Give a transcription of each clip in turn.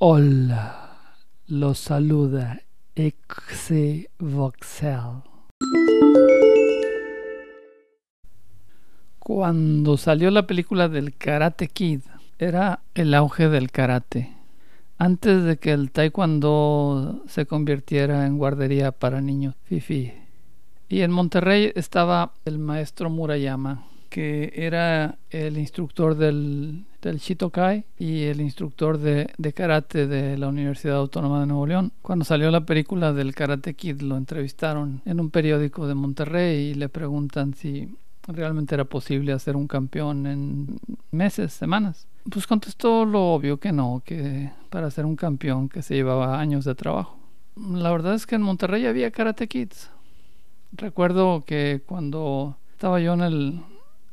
Hola, los saluda Exe Voxel. Cuando salió la película del Karate Kid, era el auge del karate. Antes de que el taekwondo se convirtiera en guardería para niños, fifi. Y en Monterrey estaba el maestro Murayama, que era el instructor del, del Shitokai y el instructor de, de, karate de la Universidad Autónoma de Nuevo León. Cuando salió la película del Karate Kid lo entrevistaron en un periódico de Monterrey y le preguntan si realmente era posible hacer un campeón en meses, semanas. Pues contestó lo obvio que no, que para ser un campeón que se llevaba años de trabajo. La verdad es que en Monterrey había Karate Kids. Recuerdo que cuando estaba yo en el,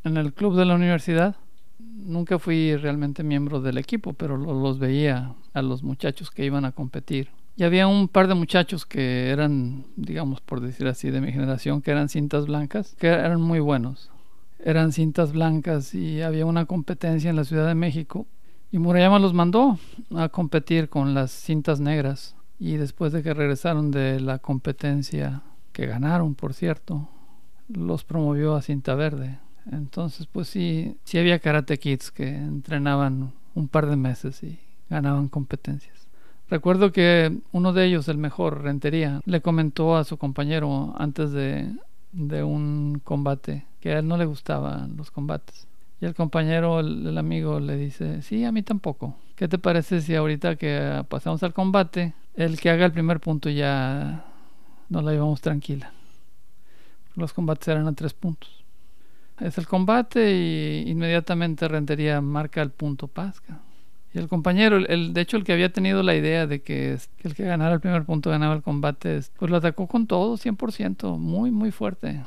en el club de la universidad, nunca fui realmente miembro del equipo, pero los veía a los muchachos que iban a competir. Y había un par de muchachos que eran, digamos, por decir así, de mi generación, que eran cintas blancas, que eran muy buenos. Eran cintas blancas y había una competencia en la Ciudad de México. Y Murayama los mandó a competir con las cintas negras. Y después de que regresaron de la competencia, que ganaron, por cierto, los promovió a cinta verde. Entonces, pues sí, sí había karate kids que entrenaban un par de meses y ganaban competencias. Recuerdo que uno de ellos, el mejor, Rentería, le comentó a su compañero antes de, un combate que a él no le gustaban los combates. Y el compañero, el, amigo, le dice, sí, a mí tampoco. ¿Qué te parece si ahorita que pasamos al combate, el que haga el primer punto ya nos la llevamos tranquila? Los combates eran a tres puntos. Es el combate y inmediatamente Rentería marca el punto Pasca. Y el compañero, el, de hecho el que había tenido la idea de que, el que ganara el primer punto ganaba el combate, pues lo atacó con todo, 100%, muy, muy fuerte.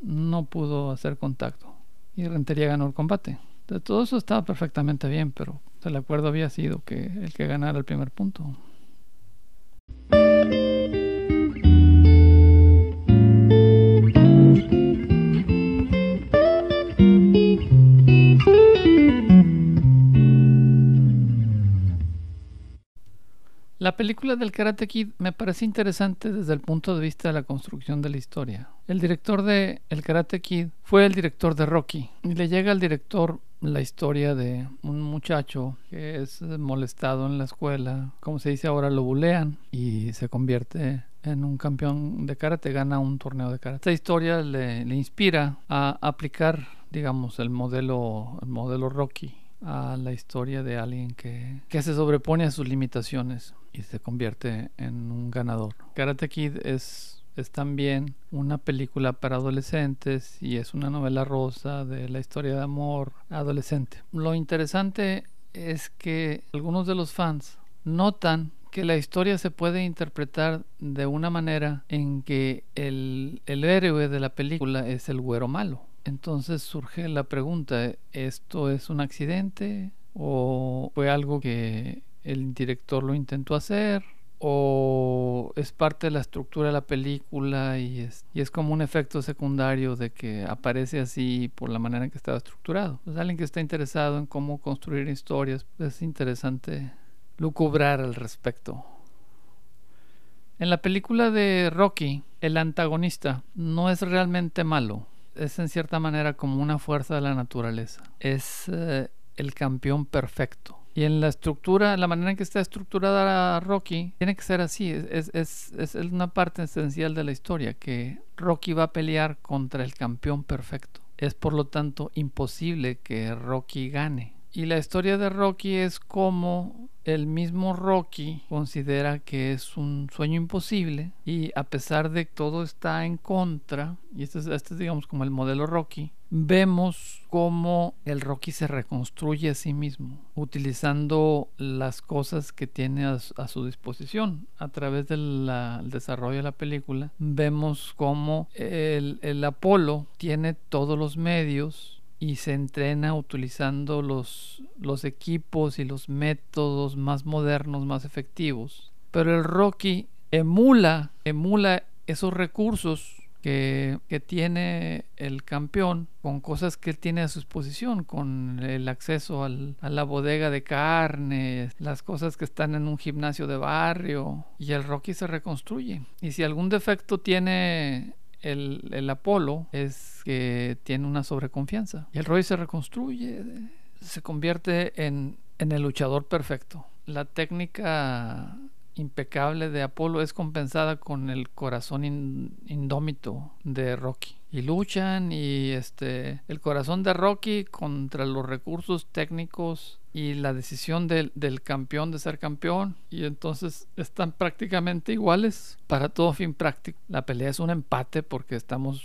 No pudo hacer contacto. Y Rentería ganó el combate. Todo eso estaba perfectamente bien, pero el acuerdo había sido que el que ganara el primer punto. La película del Karate Kid me parece interesante desde el punto de vista de la construcción de la historia. El director de El Karate Kid fue el director de Rocky y le llega al director la historia de un muchacho que es molestado en la escuela, como se dice ahora, lo bulean y se convierte en un campeón de karate, gana un torneo de karate. Esta historia le, inspira a aplicar, digamos, el modelo, el modelo Rocky a la historia de alguien que, que se sobrepone a sus limitaciones y se convierte en un ganador. Karate Kid es, es también una película para adolescentes y es una novela rosa de la historia de amor adolescente. Lo interesante es que algunos de los fans notan que la historia se puede interpretar de una manera en que el, el héroe de la película es el güero malo. Entonces surge la pregunta, ¿esto es un accidente o fue algo que el director lo intentó hacer o es parte de la estructura de la película y es, y es como un efecto secundario de que aparece así por la manera en que estaba estructurado. Pues alguien que está interesado en cómo construir historias, es interesante lucubrar al respecto. En la película de Rocky, el antagonista no es realmente malo, es en cierta manera como una fuerza de la naturaleza, es eh, el campeón perfecto y en la estructura, la manera en que está estructurada Rocky, tiene que ser así. Es, es, es, una parte esencial de la historia, que Rocky va a pelear contra el campeón perfecto. Es por lo tanto imposible que Rocky gane. Y la historia de Rocky es como el mismo Rocky considera que es un sueño imposible y a pesar de que todo está en contra, y este es, este es digamos como el modelo Rocky, vemos cómo el Rocky se reconstruye a sí mismo utilizando las cosas que tiene a, a su disposición. A través del desarrollo de la película vemos cómo el, el Apolo tiene todos los medios y se entrena utilizando los, los equipos y los métodos más modernos, más efectivos. Pero el Rocky emula, emula esos recursos que, que tiene el campeón con cosas que él tiene a su disposición, con el acceso a la bodega de carne, las cosas que están en un gimnasio de barrio, y el Rocky se reconstruye. Y si algún defecto tiene el, el, Apolo es que tiene una sobreconfianza. Y el Roy se reconstruye, se convierte en, en el luchador perfecto. La técnica impecable de Apolo es compensada con el corazón indómito de Rocky. Y luchan y este el corazón de Rocky contra los recursos técnicos y la decisión del, del campeón de ser campeón y entonces están prácticamente iguales para todo fin práctico. La pelea es un empate porque estamos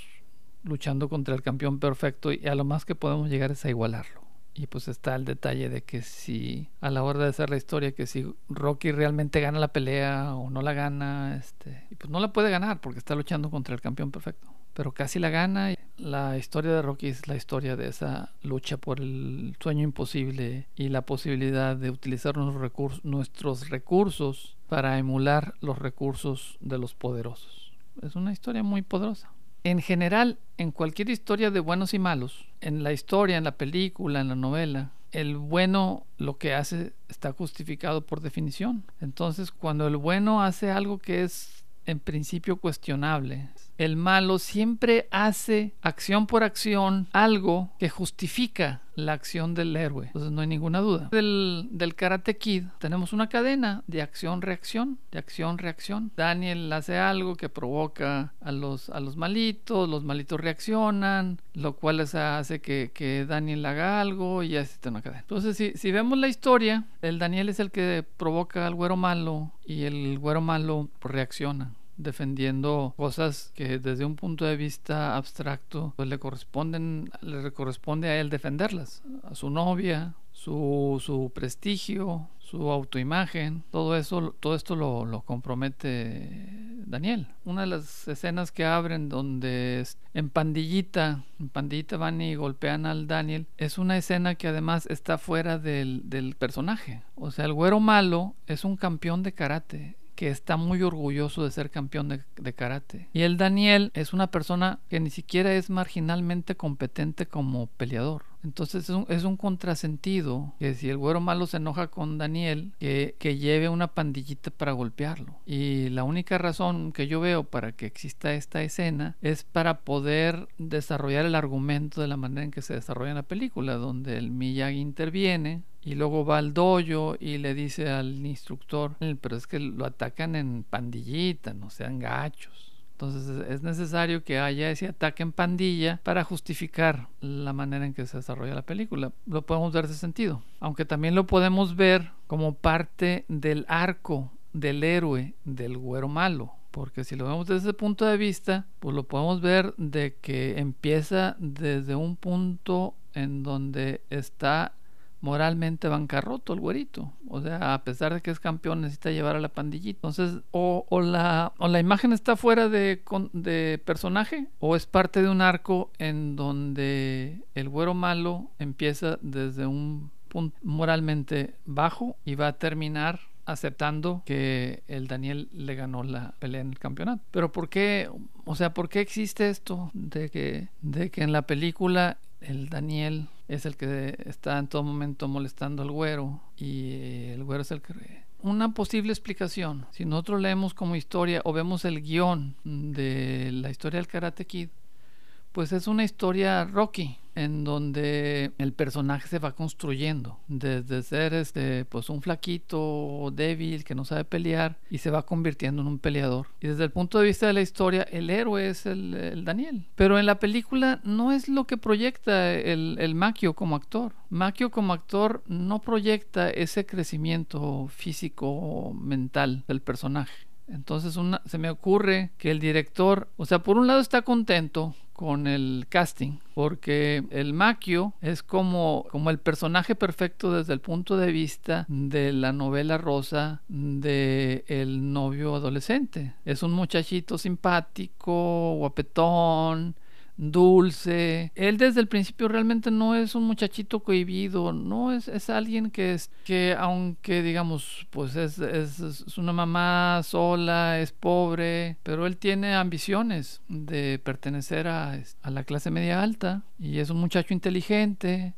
luchando contra el campeón perfecto y a lo más que podemos llegar es a igualarlo. Y pues está el detalle de que si a la hora de hacer la historia, que si Rocky realmente gana la pelea o no la gana, este, y pues no la puede ganar porque está luchando contra el campeón perfecto. Pero casi la gana. La historia de Rocky es la historia de esa lucha por el sueño imposible y la posibilidad de utilizar recursos, nuestros recursos para emular los recursos de los poderosos. Es una historia muy poderosa en general, en cualquier historia de buenos y malos, en la historia, en la película, en la novela, el bueno lo que hace está justificado por definición. Entonces, cuando el bueno hace algo que es en principio cuestionable, el malo siempre hace acción por acción algo que justifica la acción del héroe. Entonces no hay ninguna duda. Del, Karate Kid tenemos una cadena de acción-reacción, de acción-reacción. Daniel hace algo que provoca a los, a los malitos, los malitos reaccionan, lo cual hace que, que Daniel haga algo y así está una cadena. Entonces si, si vemos la historia, el Daniel es el que provoca al güero malo y el güero malo reacciona defendiendo cosas que desde un punto de vista abstracto pues le corresponden le corresponde a él defenderlas. A su novia su, su prestigio su autoimagen todo eso todo esto lo, compromete Daniel. Una de las escenas que abren donde en pandillita en pandillita van y golpean al Daniel es una escena que además está fuera del, del personaje. O sea el güero malo es un campeón de karate que está muy orgulloso de ser campeón de, karate. Y el Daniel es una persona que ni siquiera es marginalmente competente como peleador. Entonces es un, es un, contrasentido que si el güero malo se enoja con Daniel, que, que, lleve una pandillita para golpearlo. Y la única razón que yo veo para que exista esta escena es para poder desarrollar el argumento de la manera en que se desarrolla en la película, donde el Miyagi interviene, y luego va al dojo y le dice al instructor, pero es que lo atacan en pandillita, no sean gachos. Entonces es necesario que haya ese ataque en pandilla para justificar la manera en que se desarrolla la película. Lo podemos ver de sentido. Aunque también lo podemos ver como parte del arco del héroe del güero malo. Porque si lo vemos desde ese punto de vista, pues lo podemos ver de que empieza desde un punto en donde está moralmente bancarroto el güerito. O sea, a pesar de que es campeón, necesita llevar a la pandillita. Entonces, o, la, o la imagen está fuera de, de personaje, o es parte de un arco en donde el güero malo empieza desde un punto moralmente bajo y va a terminar aceptando que el Daniel le ganó la pelea en el campeonato. Pero ¿por qué? O sea, ¿por qué existe esto de que, de que en la película el Daniel es el que está en todo momento molestando al güero y el güero es el que... Una posible explicación, si nosotros leemos como historia o vemos el guion de la historia del Karate Kid, pues es una historia Rocky, en donde el personaje se va construyendo desde ser este pues un flaquito débil que no sabe pelear y se va convirtiendo en un peleador. Y desde el punto de vista de la historia el héroe es el, Daniel. Pero en la película no es lo que proyecta el, el Macchio como actor. Macchio como actor no proyecta ese crecimiento físico mental del personaje. Entonces se me ocurre que el director, o sea, por un lado está contento con el casting, porque el Maquio es como, como el personaje perfecto desde el punto de vista de la novela rosa de el novio adolescente. Es un muchachito simpático, guapetón, dulce. Él desde el principio realmente no es un muchachito cohibido, no es, es alguien que es que aunque digamos pues es, es, una mamá sola, es pobre, pero él tiene ambiciones de pertenecer a, a la clase media alta y es un muchacho inteligente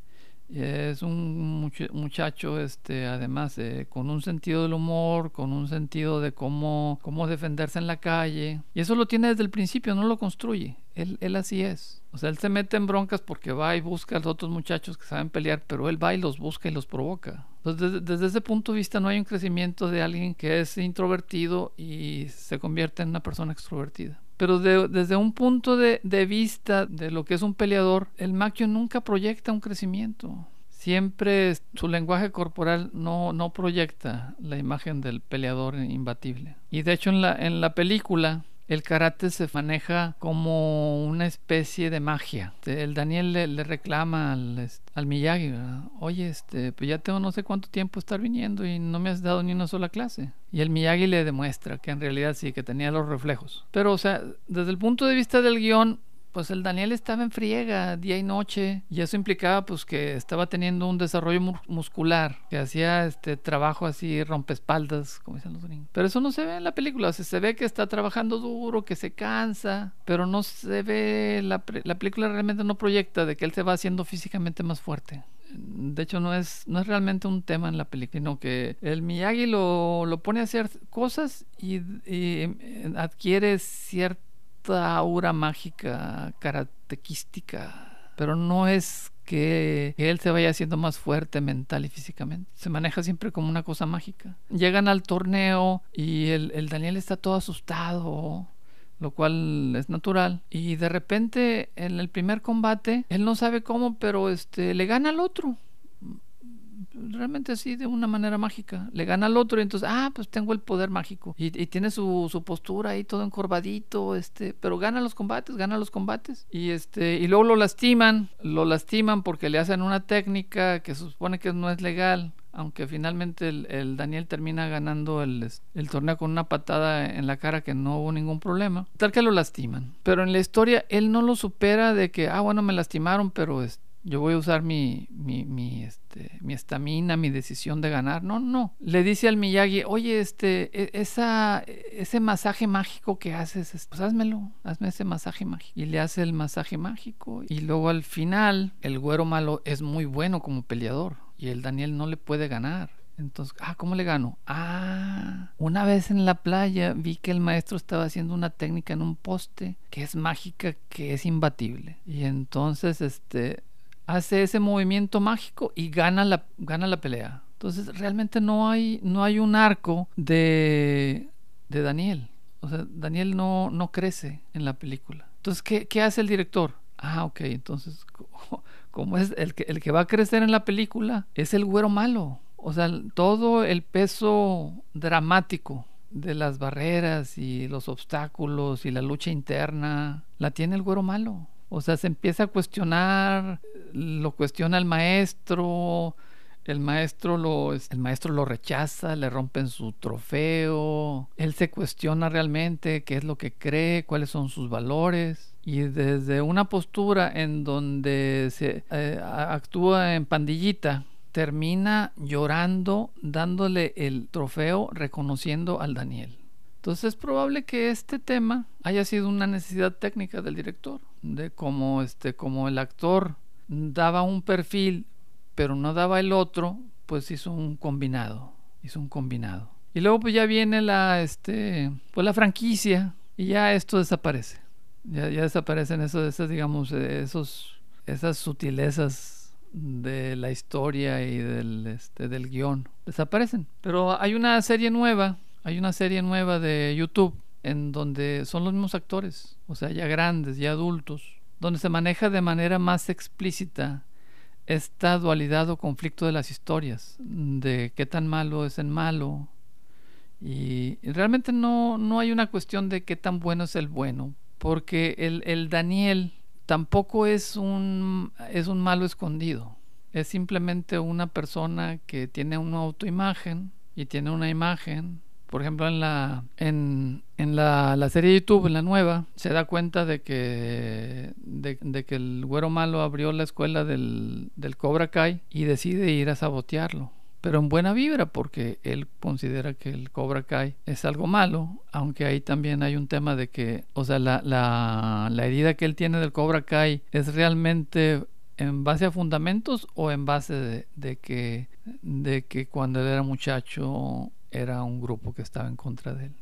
es un muchacho, este, además, eh, con un sentido del humor, con un sentido de cómo, cómo defenderse en la calle. Y eso lo tiene desde el principio, no lo construye. Él, él así es. O sea, él se mete en broncas porque va y busca a los otros muchachos que saben pelear, pero él va y los busca y los provoca. Entonces, desde, ese punto de vista no hay un crecimiento de alguien que es introvertido y se convierte en una persona extrovertida. Pero desde un punto de, vista de lo que es un peleador, el macho nunca proyecta un crecimiento. Siempre su lenguaje corporal no, no proyecta la imagen del peleador imbatible. Y de hecho en la, en la película el karate se maneja como una especie de magia. El Daniel le, reclama al, al Miyagi, oye, este, pues ya tengo no sé cuánto tiempo estar viniendo y no me has dado ni una sola clase. Y el Miyagi le demuestra que en realidad sí, que tenía los reflejos. Pero, o sea, desde el punto de vista del guion, pues el Daniel estaba en friega día y noche y eso implicaba pues que estaba teniendo un desarrollo muscular, que hacía este trabajo así rompespaldas, como dicen los gringos. Pero eso no se ve en la película, o se ve que está trabajando duro, que se cansa, pero no se ve, la, la película realmente no proyecta de que él se va haciendo físicamente más fuerte de hecho no es, no es realmente un tema en la película, sino que el Miyagi lo, pone a hacer cosas y, y adquiere cierta aura mágica, karatequística, pero no es que él se vaya haciendo más fuerte mental y físicamente. Se maneja siempre como una cosa mágica. Llegan al torneo y el, el, Daniel está todo asustado, lo cual es natural. Y de repente en el primer combate, él no sabe cómo, pero este, le gana al otro realmente así de una manera mágica. Le gana al otro y entonces, ah, pues tengo el poder mágico. Y, tiene su, su, postura ahí todo encorvadito, este, pero gana los combates, gana los combates. Y este, y luego lo lastiman, lo lastiman porque le hacen una técnica que supone que no es legal. Aunque finalmente el, Daniel termina ganando el, el, torneo con una patada en la cara que no hubo ningún problema. Tal que lo lastiman. Pero en la historia él no lo supera de que, ah, bueno, me lastimaron, pero este yo voy a usar mi, mi, este, mi estamina, mi decisión de ganar. No, no. Le dice al Miyagi, oye, este, e, esa, ese masaje mágico que haces, pues házmelo, hazme ese masaje mágico. Y le hace el masaje mágico. Y luego al final, el güero malo es muy bueno como peleador. Y el Daniel no le puede ganar. Entonces, ah, ¿cómo le gano? Ah, una vez en la playa vi que el maestro estaba haciendo una técnica en un poste que es mágica, que es imbatible. Y entonces, este, hace ese movimiento mágico y gana la, gana la pelea. Entonces realmente no hay, no hay un arco de, de Daniel. O sea, Daniel no, no crece en la película. Entonces, ¿qué, ¿qué, hace el director? Ah, ok, entonces, como es el que, el que va a crecer en la película, es el güero malo. O sea, todo el peso dramático de las barreras y los obstáculos y la lucha interna la tiene el güero malo. O sea, se empieza a cuestionar, lo cuestiona el maestro, el maestro lo, el maestro lo rechaza, le rompen su trofeo, él se cuestiona realmente qué es lo que cree, cuáles son sus valores. Y desde una postura en donde se eh, actúa en pandillita, termina llorando, dándole el trofeo, reconociendo al Daniel. Entonces es probable que este tema haya sido una necesidad técnica del director, de cómo este, como el actor daba un perfil, pero no daba el otro, pues hizo un combinado, hizo un combinado. Y luego pues ya viene la, este, pues la franquicia y ya esto desaparece. Ya, ya desaparecen esos, esas, digamos, esos, esas sutilezas de la historia y del, este, del guion. Desaparecen. Pero hay una serie nueva hay una serie nueva de YouTube en donde son los mismos actores, o sea, ya grandes, ya adultos, donde se maneja de manera más explícita esta dualidad o conflicto de las historias, de qué tan malo es el malo. Y realmente no, no hay una cuestión de qué tan bueno es el bueno, porque el, el Daniel tampoco es un, es un malo escondido, es simplemente una persona que tiene una autoimagen y tiene una imagen Por ejemplo, en la, en, en la, la, serie de YouTube, en la nueva, se da cuenta de que, de, que el güero malo abrió la escuela del, del Cobra Kai y decide ir a sabotearlo pero en buena vibra porque él considera que el Cobra Kai es algo malo, aunque ahí también hay un tema de que, o sea, la, la, la herida que él tiene del Cobra Kai es realmente en base a fundamentos o en base de, de, que, de que cuando él era muchacho era un grupo que estaba en contra de él.